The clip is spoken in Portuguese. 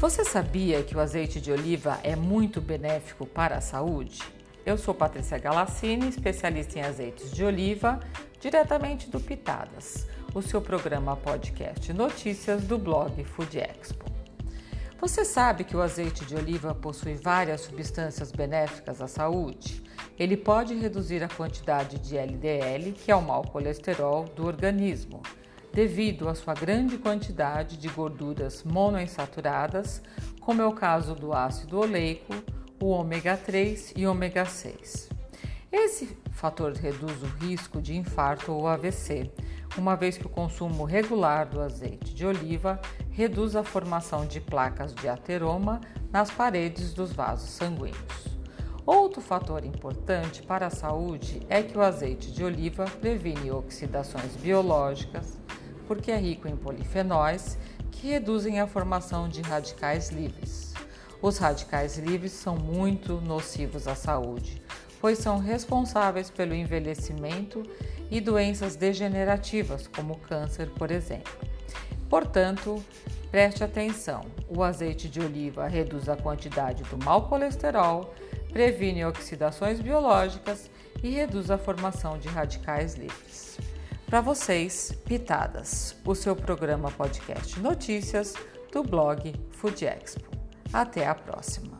Você sabia que o azeite de oliva é muito benéfico para a saúde? Eu sou Patrícia Galassini, especialista em azeites de oliva, diretamente do Pitadas, o seu programa podcast notícias do blog Food Expo. Você sabe que o azeite de oliva possui várias substâncias benéficas à saúde? Ele pode reduzir a quantidade de LDL, que é o mau colesterol, do organismo devido à sua grande quantidade de gorduras monoinsaturadas, como é o caso do ácido oleico, o ômega 3 e ômega 6. Esse fator reduz o risco de infarto ou AVC, uma vez que o consumo regular do azeite de oliva reduz a formação de placas de ateroma nas paredes dos vasos sanguíneos. Outro fator importante para a saúde é que o azeite de oliva previne oxidações biológicas, porque é rico em polifenóis que reduzem a formação de radicais livres. Os radicais livres são muito nocivos à saúde, pois são responsáveis pelo envelhecimento e doenças degenerativas, como câncer, por exemplo. Portanto, preste atenção: o azeite de oliva reduz a quantidade do mau colesterol, previne oxidações biológicas e reduz a formação de radicais livres. Para vocês, Pitadas, o seu programa podcast notícias do blog Food Expo. Até a próxima!